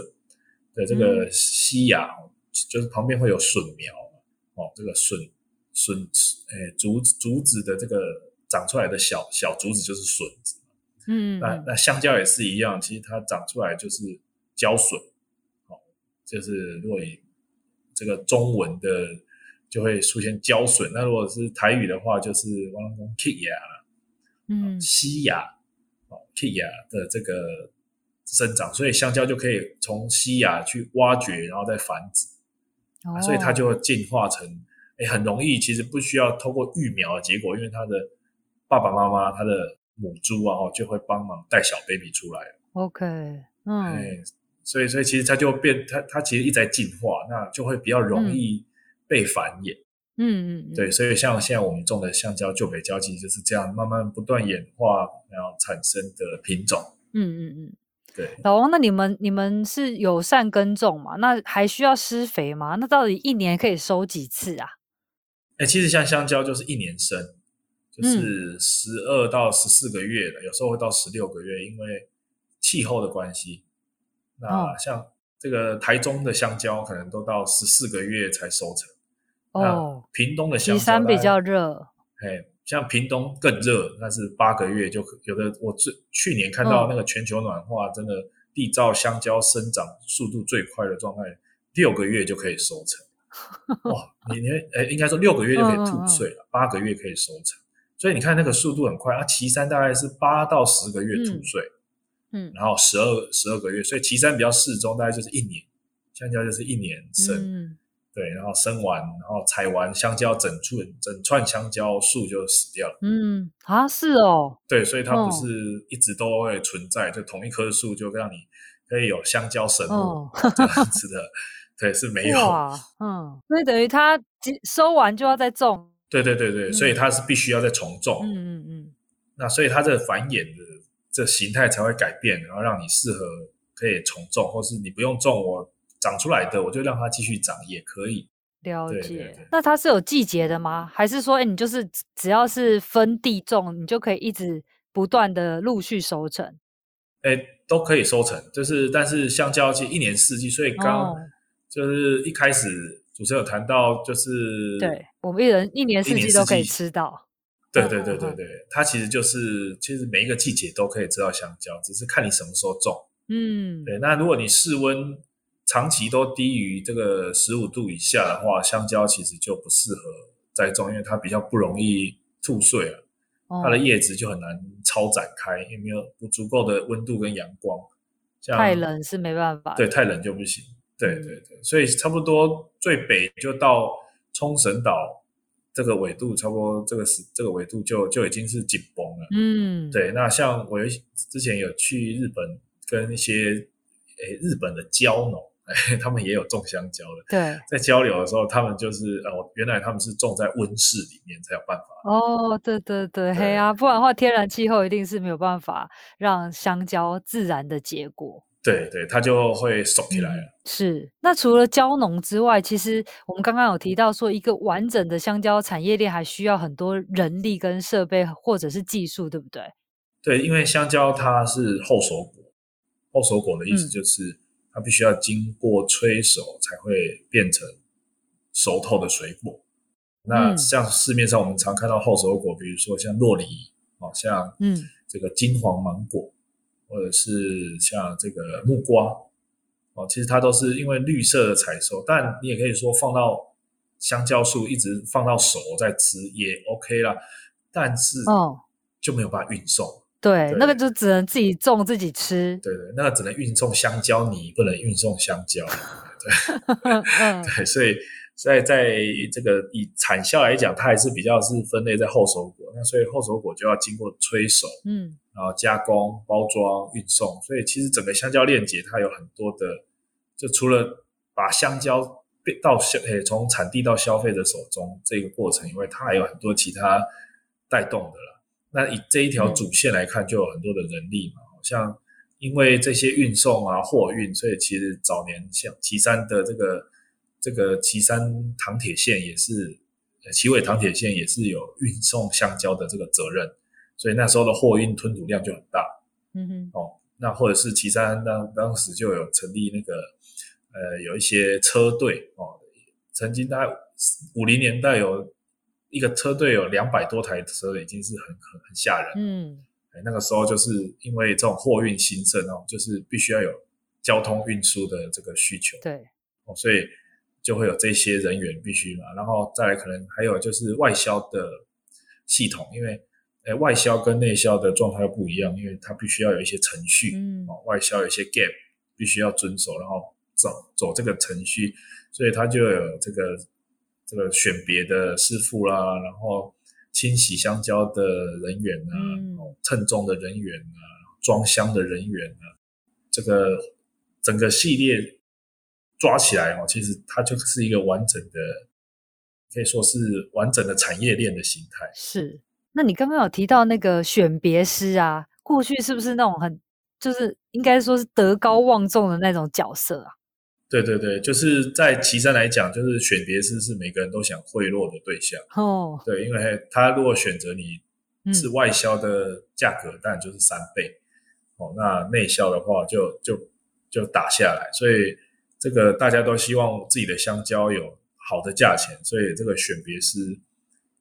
的这个西芽，嗯、就是旁边会有笋苗哦，这个笋笋诶竹竹子的这个长出来的小小竹子就是笋子。嗯，那那香蕉也是一样，其实它长出来就是蕉笋，哦，就是如果以这个中文的就会出现蕉笋，那如果是台语的话就是往讲乞芽了，嗯，西芽。剔芽的这个生长，所以香蕉就可以从西芽去挖掘，然后再繁殖，哦。啊、所以它就会进化成，哎，很容易，其实不需要透过育苗的结果，因为它的爸爸妈妈、它的母猪啊，就会帮忙带小 baby 出来。OK，嗯，哎，所以，所以其实它就变，它它其实一直在进化，那就会比较容易被繁衍。嗯嗯对，所以像现在我们种的香蕉旧北蕉，其实就是这样慢慢不断演化，然后产生的品种。嗯嗯嗯，对。老王，那你们你们是友善耕种嘛？那还需要施肥吗？那到底一年可以收几次啊？哎，其实像香蕉就是一年生，就是十二到十四个月的，嗯、有时候会到十六个月，因为气候的关系。那像这个台中的香蕉，可能都到十四个月才收成。哦，屏东的香蕉，旗山比较热，哎，像屏东更热，那是八个月就有的。我最去年看到那个全球暖化，真的地造香蕉生长速度最快的状态，六个月就可以收成。(laughs) 哇，你你哎，应该说六个月就可以吐穗了，八个月可以收成，所以你看那个速度很快啊。旗山大概是八到十个月吐穗，嗯，然后十二十二个月，所以岐山比较适中，大概就是一年，香蕉就是一年生。对，然后生完，然后采完香蕉，整串整串香蕉树就死掉了。嗯啊，是哦。对，所以它不是一直都会存在，哦、就同一棵树就让你可以有香蕉神木、哦、(laughs) 这样子的对，是没有。嗯，所以等于它收完就要再种。对对对对，嗯、所以它是必须要再重种。嗯嗯嗯。那所以它这个繁衍的这形态才会改变，然后让你适合可以重种，或是你不用种，我长出来的我就让它继续长也可以。了解。对对对，那它是有季节的吗？还是说，哎，你就是只要是分地种，你就可以一直不断的陆续收成？哎，都可以收成，就是但是香蕉其实一年四季，所以刚就是一开始主持人有谈到，就是、哦、对我们一人一年四季都可以吃到。对对对对对，它其实就是其实每一个季节都可以吃到香蕉，只是看你什么时候种。嗯，对。那如果你室温长期都低于这个十五度以下的话，香蕉其实就不适合栽种，因为它比较不容易吐穗啊。它的叶子就很难超展开，因为没有不足够的温度跟阳光。太冷是没办法。对，太冷就不行。对对对，所以差不多最北就到冲绳岛这个纬度，差不多这个是这个纬度就就已经是紧绷了。嗯，对。那像我之前有去日本跟一些诶日本的蕉农。(laughs) 他们也有种香蕉的，对，在交流的时候，他们就是哦，原来他们是种在温室里面才有办法。哦，对对对，嘿啊，不然的话，天然气候一定是没有办法让香蕉自然的结果。对对，它就会熟起来了。嗯。是，那除了蕉农之外，其实我们刚刚有提到说，一个完整的香蕉产业链还需要很多人力跟设备或者是技术，对不对？对，因为香蕉它是后熟果，后熟果的意思就是。嗯它必须要经过催熟才会变成熟透的水果。那像市面上我们常看到后熟果，比如说像洛梨，哦，像嗯这个金黄芒果，或者是像这个木瓜，哦，其实它都是因为绿色的采收。但你也可以说放到香蕉树一直放到熟再吃也 OK 啦，但是哦就没有办法运送。对，那个就只能自己种自己吃。对对，那个只能运送香蕉泥，不能运送香蕉。对，(laughs) 嗯、(laughs) 对，所以在在这个以产销来讲，它还是比较是分类在后熟果。那所以后熟果就要经过催熟，嗯，然后加工、包装、运送。所以其实整个香蕉链接它有很多的，就除了把香蕉到消，诶，从产地到消费者手中这个过程以外，它还有很多其他带动的了。那以这一条主线来看，就有很多的人力嘛，好、嗯、像因为这些运送啊、货运，所以其实早年像岐山的这个这个岐山糖铁线也是，岐尾糖铁线也是有运送香蕉的这个责任，所以那时候的货运吞吐量就很大。嗯哼，哦，那或者是岐山当当时就有成立那个呃有一些车队哦，曾经大概五零年代有。一个车队有两百多台车，已经是很很很吓人。嗯，那个时候就是因为这种货运兴盛哦，就是必须要有交通运输的这个需求。对，哦，所以就会有这些人员必须嘛，然后再来可能还有就是外销的系统，因为诶外销跟内销的状态又不一样，因为它必须要有一些程序。嗯，哦，外销有一些 gap 必须要遵守，然后走走这个程序，所以它就有这个。这个选别的师傅啦，然后清洗香蕉的人员啊，嗯、称重的人员啊，装箱的人员啊，这个整个系列抓起来哦，其实它就是一个完整的，可以说是完整的产业链的形态。是，那你刚刚有提到那个选别师啊，过去是不是那种很，就是应该说是德高望重的那种角色啊？对对对，就是在岐山来讲，就是选别师是每个人都想贿赂的对象。哦，对，因为他如果选择你是外销的价格，当然就是三倍。哦，那内销的话就就就打下来。所以这个大家都希望自己的香蕉有好的价钱，所以这个选别师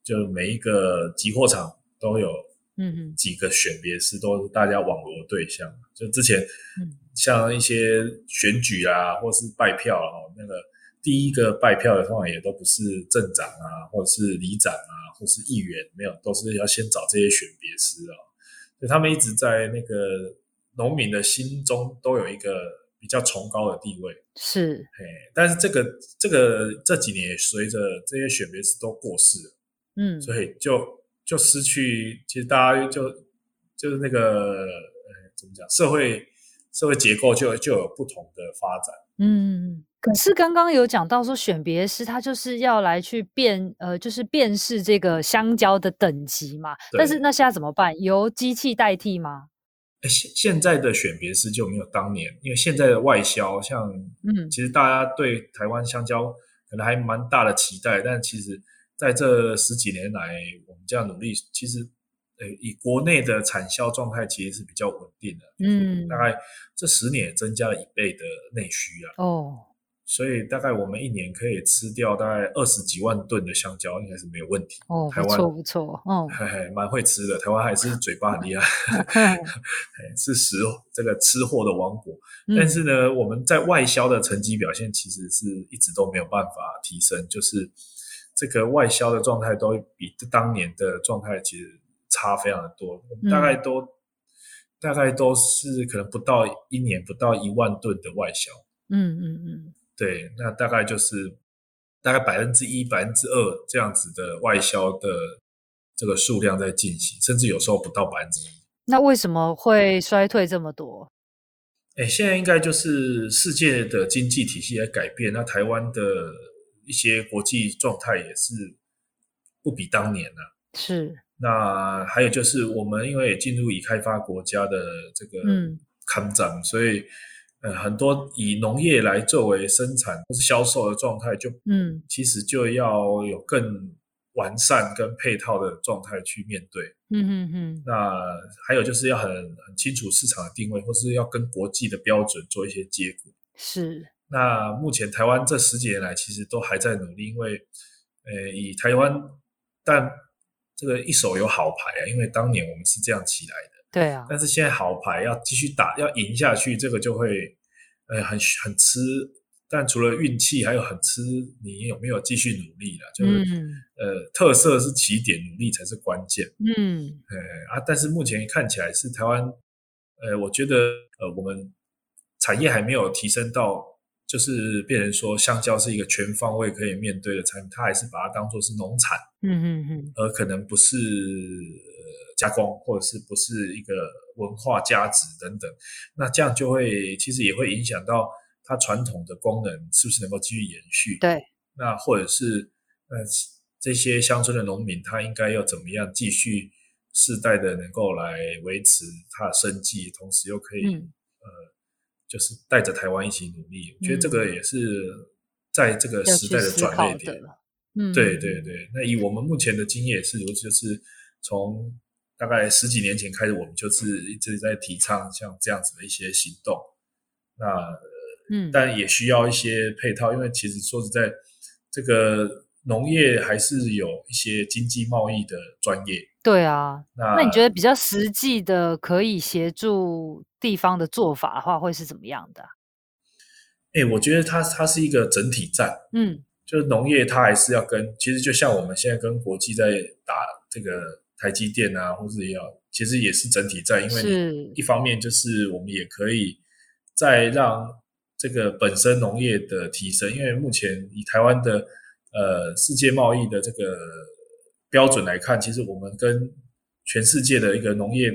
就每一个集货场都有，嗯几个选别师都是大家网罗的对象。就之前，嗯。像一些选举啊，或是拜票啊，那个第一个拜票的通常也都不是镇长啊，或者是里长啊，或是议员，没有，都是要先找这些选别师啊。所以他们一直在那个农民的心中都有一个比较崇高的地位。是，嘿，但是这个这个这几年随着这些选别师都过世了，嗯，所以就就失去，其实大家就就是那个呃怎么讲，社会。社会结构就就有不同的发展，嗯，可是刚刚有讲到说，选别师他就是要来去辨呃，就是辨识这个香蕉的等级嘛。但是那现在怎么办？由机器代替吗？现现在的选别师就没有当年，因为现在的外销，像嗯，其实大家对台湾香蕉可能还蛮大的期待，但其实在这十几年来，我们这样努力，其实。以国内的产销状态其实是比较稳定的，嗯，大概这十年增加了一倍的内需啊，哦，所以大概我们一年可以吃掉大概二十几万吨的香蕉，应该是没有问题。哦，台湾不错不错，哦，嘿嘿，蛮会吃的，台湾还是嘴巴很厉害，(laughs) 是食这个吃货的王国。嗯，但是呢，我们在外销的成绩表现其实是一直都没有办法提升，就是这个外销的状态都比当年的状态其实。差非常的多，大概都、嗯、大概都是可能不到一年不到一万吨的外销，嗯嗯嗯，对，那大概就是大概百分之一、百分之二这样子的外销的这个数量在进行，甚至有时候不到百分之一。那为什么会衰退这么多？哎，现在应该就是世界的经济体系在改变，那台湾的一些国际状态也是不比当年了、啊，是。那还有就是，我们因为也进入已开发国家的这个抗战，嗯、所以呃，很多以农业来作为生产或是销售的状态，就嗯，其实就要有更完善跟配套的状态去面对。嗯嗯嗯。那还有就是要很很清楚市场的定位，或是要跟国际的标准做一些接轨。是。那目前台湾这十几年来，其实都还在努力，因为呃，以台湾但。这个一手有好牌啊，因为当年我们是这样起来的。对啊。但是现在好牌要继续打，要赢下去，这个就会呃很很吃。但除了运气，还有很吃你有没有继续努力了。就是、嗯、呃，特色是起点，努力才是关键。嗯。呃啊，但是目前看起来是台湾，呃，我觉得呃，我们产业还没有提升到。就是变成说，香蕉是一个全方位可以面对的产品，他还是把它当做是农产，嗯嗯嗯，而可能不是加工，或者是不是一个文化价值等等，那这样就会其实也会影响到它传统的功能是不是能够继续延续？对，那或者是呃这些乡村的农民，他应该要怎么样继续世代的能够来维持他的生计，同时又可以、嗯、呃。就是带着台湾一起努力，我觉得这个也是在这个时代的转捩点。嗯，对对对。那以我们目前的经验也是如此，就是从大概十几年前开始，我们就是一直在提倡像这样子的一些行动。那嗯，但也需要一些配套，因为其实说实在，这个农业还是有一些经济贸易的专业。对啊，那那你觉得比较实际的可以协助地方的做法的话，会是怎么样的？哎、欸，我觉得它它是一个整体战，嗯，就是农业它还是要跟，其实就像我们现在跟国际在打这个台积电啊，或者也要，其实也是整体战，因为一方面就是我们也可以再让这个本身农业的提升，因为目前以台湾的呃世界贸易的这个。标准来看，其实我们跟全世界的一个农业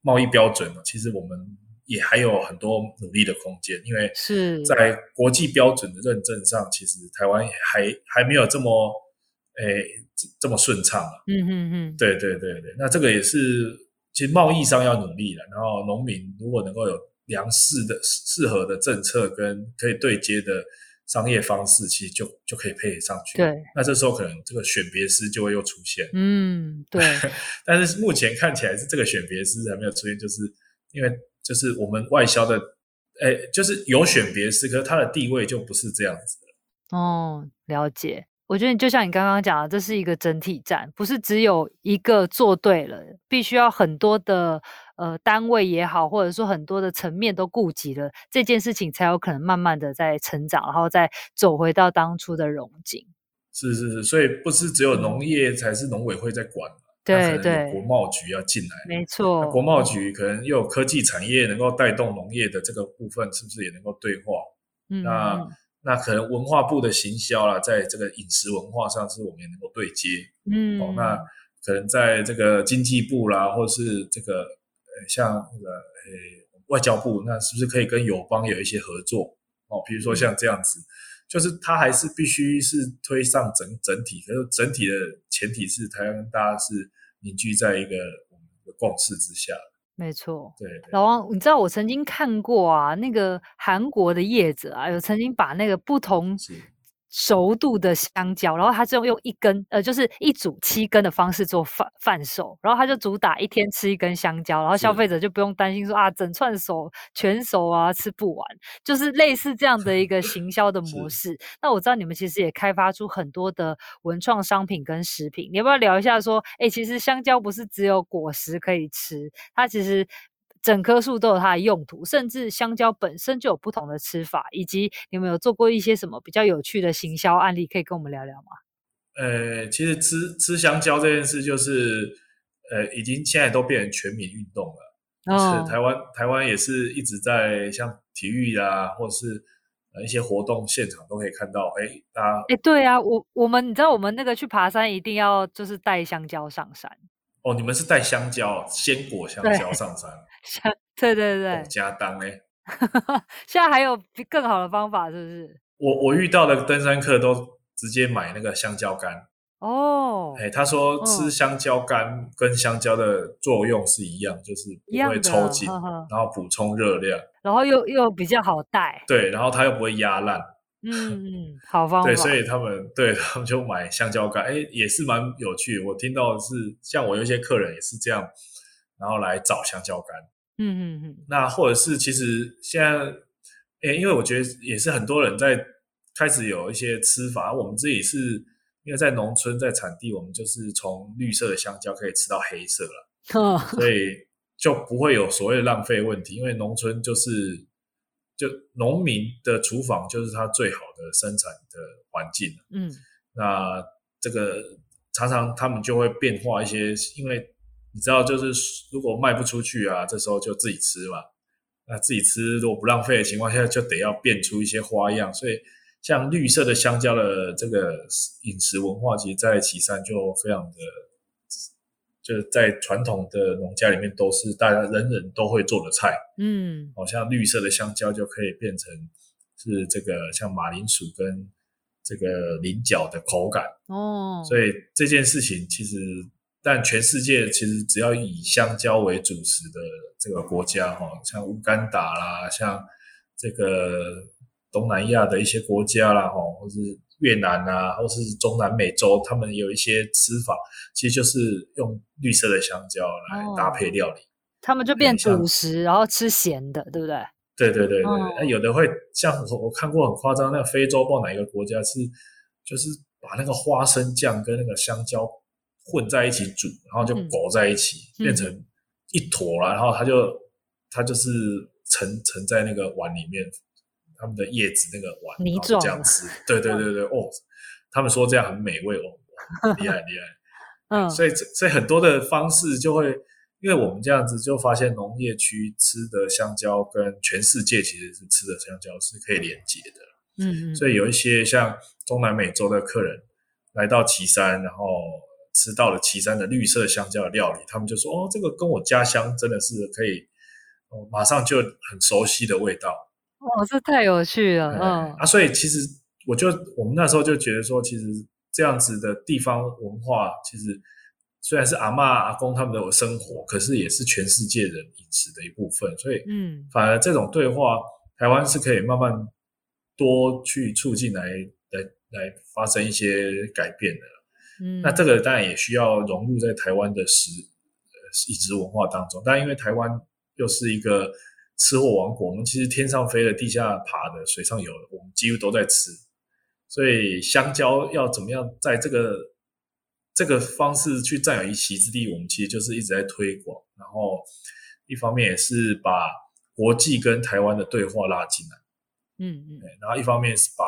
贸易标准呢，其实我们也还有很多努力的空间，因为是在国际标准的认证上，其实台湾还还没有这么诶这么顺畅啊。嗯嗯嗯，对对对对，那这个也是其实贸易上要努力了，然后农民如果能够有良适的适合的政策跟可以对接的。商业方式其实就就可以配上去，对。那这时候可能这个选别师就会又出现，嗯，对。(laughs) 但是目前看起来是这个选别师还没有出现，就是因为就是我们外销的，哎，就是有选别师，可是他的地位就不是这样子的。哦，了解。我觉得就像你刚刚讲的，这是一个整体战，不是只有一个做对了，必须要很多的。呃，单位也好，或者说很多的层面都顾及了，这件事情才有可能慢慢的在成长，然后再走回到当初的荣景。是是是，所以不是只有农业才是农委会在管，对对，国贸局要进来，没错，国贸局可能又有科技产业能够带动农业的这个部分，是不是也能够对话？嗯，那那可能文化部的行销啦，在这个饮食文化上，是我们也能够对接。嗯，哦，那可能在这个经济部啦，或是这个呃。像那个呃外交部，那是不是可以跟友邦有一些合作哦？比如说像这样子，就是它还是必须是推上整整体，可是整体的前提是台湾大家是凝聚在一个我们的共识之下。没错，对，老王，你知道我曾经看过啊，那个韩国的业者啊，有曾经把那个不同。熟度的香蕉，然后他就用一根，呃，就是一组七根的方式做贩贩售，然后他就主打一天吃一根香蕉，然后消费者就不用担心说啊，整串手全熟啊，吃不完，就是类似这样的一个行销的模式。那我知道你们其实也开发出很多的文创商品跟食品，你要不要聊一下说，哎，其实香蕉不是只有果实可以吃，它其实。整棵树都有它的用途，甚至香蕉本身就有不同的吃法，以及你们有做过一些什么比较有趣的行销案例，可以跟我们聊聊吗？呃，其实吃吃香蕉这件事，就是呃，已经现在都变成全民运动了。哦，是台湾台湾也是一直在像体育啊，或者是呃一些活动现场都可以看到，哎，大家哎，对啊，我我们你知道我们那个去爬山一定要就是带香蕉上山。哦，你们是带香蕉、鲜果香蕉上山？对对对，加当哎，(laughs) 现在还有更好的方法，是不是？我我遇到的登山客都直接买那个香蕉干哦。哎，他说吃香蕉干跟香蕉的作用是一样，就是不会抽筋，然后补充热量，然后又又比较好带。对，然后它又不会压烂。嗯嗯，好方法。对，所以他们对他们就买香蕉干，哎，也是蛮有趣的。我听到的是，像我有一些客人也是这样，然后来找香蕉干。嗯嗯嗯。那或者是其实现在，哎，因为我觉得也是很多人在开始有一些吃法。我们自己是因为在农村，在产地，我们就是从绿色的香蕉可以吃到黑色了，(laughs) 哦，所以就不会有所谓的浪费问题。因为农村就是。就农民的厨房就是他最好的生产的环境。嗯，那这个常常他们就会变化一些，因为你知道，就是如果卖不出去啊，这时候就自己吃嘛。那自己吃如果不浪费的情况下，就得要变出一些花样。所以像绿色的香蕉的这个饮食文化，其实在岐山就非常的。就是在传统的农家里面，都是大家人人都会做的菜。嗯，好像绿色的香蕉就可以变成是这个像马铃薯跟这个菱角的口感。哦，所以这件事情其实，但全世界其实只要以香蕉为主食的这个国家，哈，像乌干达啦，像这个东南亚的一些国家啦，哈，或是。越南啊，或是中南美洲，他们有一些吃法，其实就是用绿色的香蕉来搭配料理，哦、他们就变主食，然后吃咸的，对不对？对对对对，哦、那有的会像我我看过很夸张，那个非洲不知道哪一个国家是，就是把那个花生酱跟那个香蕉混在一起煮，然后就裹在一起，嗯、变成一坨了，然后它就它就是盛盛在那个碗里面。他们的叶子那个碗，泥状这样吃，对对对对，(laughs) 哦，他们说这样很美味哦，厉害厉害，嗯，所以所以很多的方式就会，因为我们这样子就发现农业区吃的香蕉跟全世界其实是吃的香蕉是可以连接的，嗯嗯，所以有一些像中南美洲的客人来到岐山，然后吃到了岐山的绿色香蕉的料理，他们就说哦，这个跟我家乡真的是可以，哦，马上就很熟悉的味道。哦，这太有趣了，嗯，嗯啊，所以其实我就我们那时候就觉得说，其实这样子的地方文化，其实虽然是阿妈阿公他们的生活，可是也是全世界人饮食的一部分。所以，嗯，反而这种对话，台湾是可以慢慢多去促进来来来发生一些改变的。嗯，那这个当然也需要融入在台湾的食呃饮食文化当中，但因为台湾又是一个。吃货王国，我们其实天上飞的、地下爬的、水上游的，我们几乎都在吃。所以香蕉要怎么样在这个这个方式去占有一席之地，我们其实就是一直在推广。然后一方面也是把国际跟台湾的对话拉进来，嗯嗯，然后一方面是把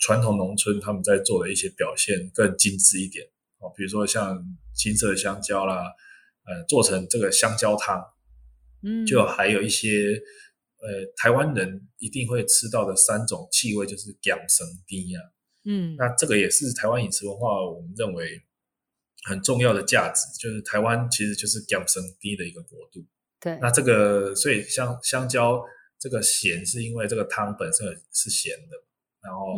传统农村他们在做的一些表现更精致一点哦，比如说像青色的香蕉啦，呃，做成这个香蕉汤。嗯，就还有一些呃，台湾人一定会吃到的三种气味，就是姜生低呀。嗯，那这个也是台湾饮食文化，我们认为很重要的价值，就是台湾其实就是姜生低的一个国度。对，那这个所以香香蕉这个咸，是因为这个汤本身是咸的。然后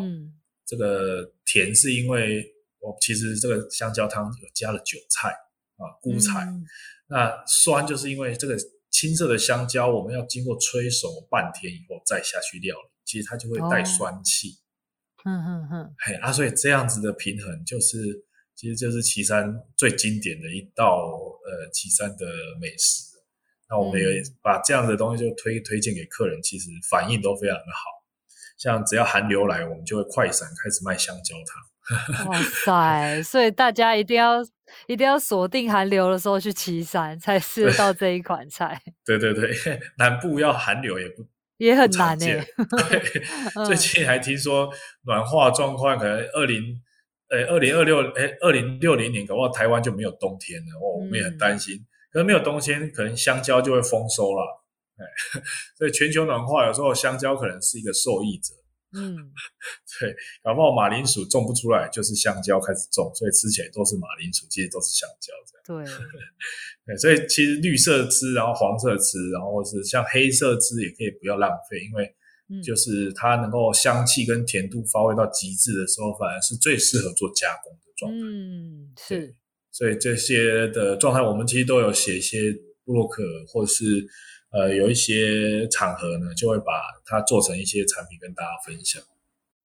这个甜是因为我其实这个香蕉汤有加了韭菜啊、菇菜，嗯、那酸就是因为这个青色的香蕉我们要经过催熟半天以后再下去料理，其实它就会带酸气。嗯嗯嗯，嘿啊，所以这样子的平衡就是。其实就是岐山最经典的一道呃岐山的美食，那我们也把这样的东西就推推荐给客人，其实反应都非常的好。像只要寒流来，我们就会快闪开始卖香蕉糖。哇塞！所以大家一定要一定要锁定寒流的时候去旗山，才 (laughs) 吃得到这一款菜。对对对，(laughs) 南部要寒流也不也很难诶、欸。对，(laughs) 最近还听说暖化状况可能二零。诶，二零二六，诶，二零六零年，搞不好台湾就没有冬天了，哦，我们也很担心。嗯、可能没有冬天，可能香蕉就会丰收了。诶，(laughs) 所以全球暖化，有时候香蕉可能是一个受益者。嗯，(laughs) 对，搞不好马铃薯种不出来，就是香蕉开始种，所以吃起来都是马铃薯，其实都是香蕉这样。对，(laughs) 对，所以其实绿色吃，然后黄色吃，然后是像黑色吃，也可以不要浪费，因为。就是它能够香气跟甜度发挥到极致的时候，反而是最适合做加工的状态。嗯，是。所以这些的状态，我们其实都有写一些部落客，或是呃有一些场合呢，就会把它做成一些产品跟大家分享。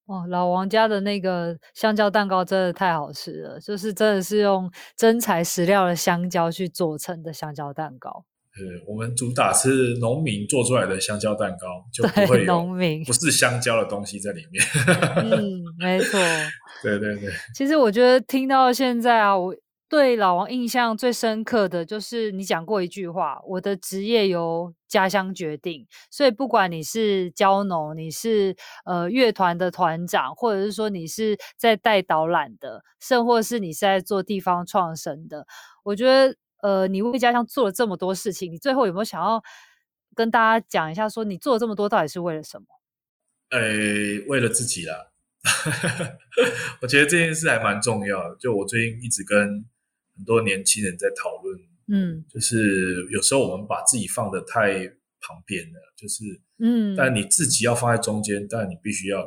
哦，老王家的那个香蕉蛋糕真的太好吃了，就是真的是用真材实料的香蕉去做成的香蕉蛋糕。对，我们主打是农民做出来的香蕉蛋糕，就不会有农民不是香蕉的东西在里面。嗯，没错。(laughs) 对对对。其实我觉得听到现在啊，我对老王印象最深刻的就是你讲过一句话：“我的职业由家乡决定。”所以不管你是蕉农，你是呃乐团的团长，或者是说你是在带导览的，甚或是你是在做地方创生的，我觉得。呃，你为家乡做了这么多事情，你最后有没有想要跟大家讲一下，说你做了这么多到底是为了什么？呃，为了自己啦。(laughs) 我觉得这件事还蛮重要的。就我最近一直跟很多年轻人在讨论，嗯，就是有时候我们把自己放的太旁边了，就是，嗯，但你自己要放在中间，但你必须要，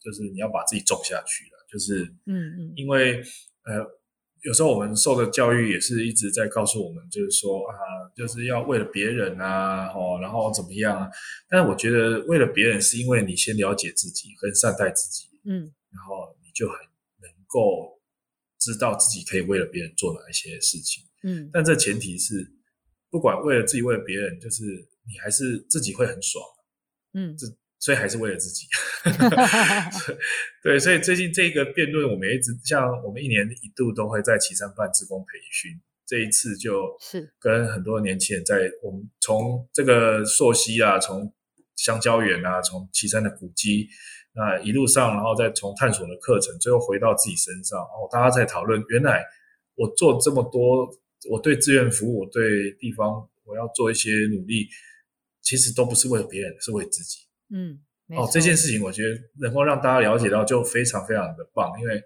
就是你要把自己种下去了，就是，嗯嗯，因为呃。有时候我们受的教育也是一直在告诉我们，就是说啊，就是要为了别人啊，哦，然后怎么样啊？但是我觉得为了别人，是因为你先了解自己，很善待自己，嗯，然后你就很能够知道自己可以为了别人做哪一些事情，嗯。但这前提是，不管为了自己，为了别人，就是你还是自己会很爽，嗯，这。所以还是为了自己，(laughs) 对，所以最近这个辩论，我们一直像我们一年一度都会在旗山办职工培训，这一次就是跟很多年轻人在我们从这个溯溪啊，从香蕉园啊，从旗山的古迹，那一路上，然后再从探索的课程，最后回到自己身上，然后大家在讨论，原来我做这么多，我对志愿服务，我对地方，我要做一些努力，其实都不是为了别人，是为自己。嗯，哦，这件事情我觉得能够让大家了解到就非常非常的棒，因为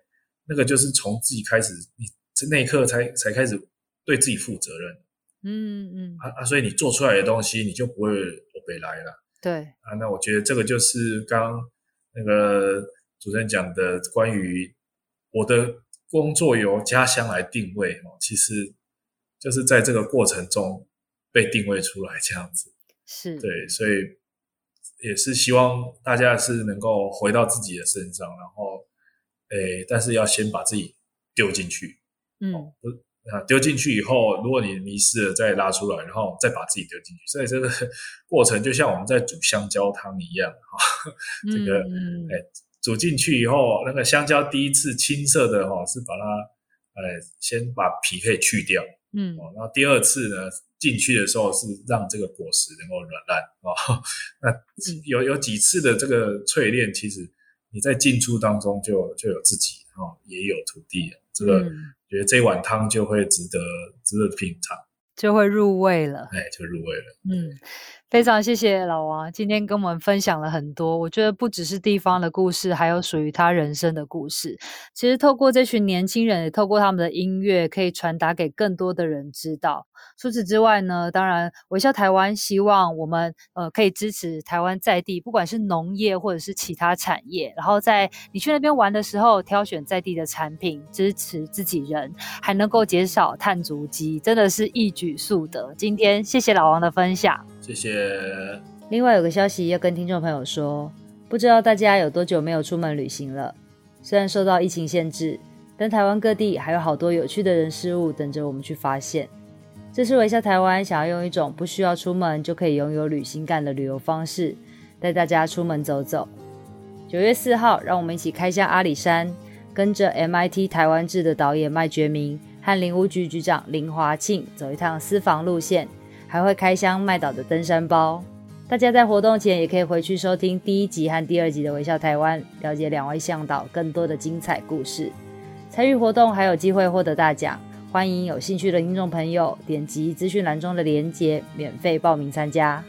那个就是从自己开始，你那一刻才才开始对自己负责任。嗯嗯啊啊，所以你做出来的东西你就不会我白来了。对啊，那我觉得这个就是刚刚那个主持人讲的关于我的工作由家乡来定位哦，其实就是在这个过程中被定位出来这样子。(laughs) 是对，所以。也是希望大家是能够回到自己的身上，然后，诶，但是要先把自己丢进去，嗯，不啊，丢进去以后，如果你迷失了，再拉出来，然后再把自己丢进去，所以这个 (laughs) 过程就像我们在煮香蕉汤一样，哈，(laughs) 这个，嗯，诶，煮进去以后，那个香蕉第一次青色的哈，是把它，诶，先把皮可以去掉，嗯，哦然后第二次呢。进去的时候是让这个果实能够软烂啊，(laughs) 那有有几次的这个淬炼，其实你在进出当中就就有自己啊，也有徒弟，这个觉得这碗汤就会值得值得品尝，就会入味了，哎，就入味了。嗯，非常谢谢老王今天跟我们分享了很多，我觉得不只是地方的故事，还有属于他人生的故事。其实透过这群年轻人，也透过他们的音乐，可以传达给更多的人知道。除此之外呢，当然微笑台湾希望我们呃可以支持台湾在地，不管是农业或者是其他产业，然后在你去那边玩的时候，挑选在地的产品，支持自己人，还能够减少碳足迹，真的是一举数得。今天谢谢老王的分享。谢谢。另外有个消息要跟听众朋友说，不知道大家有多久没有出门旅行了？虽然受到疫情限制，但台湾各地还有好多有趣的人事物等着我们去发现。这是微笑台湾想要用一种不需要出门就可以拥有旅行感的旅游方式，带大家出门走走。九月四号，让我们一起开箱阿里山，跟着 MIT 台湾制的导演麦觉明和林务局局长林华庆走一趟私房路线。还会开箱麦岛的登山包，大家在活动前也可以回去收听第一集和第二集的《微笑台湾》，了解两位向导更多的精彩故事。参与活动还有机会获得大奖，欢迎有兴趣的听众朋友点击资讯栏中的链接，免费报名参加。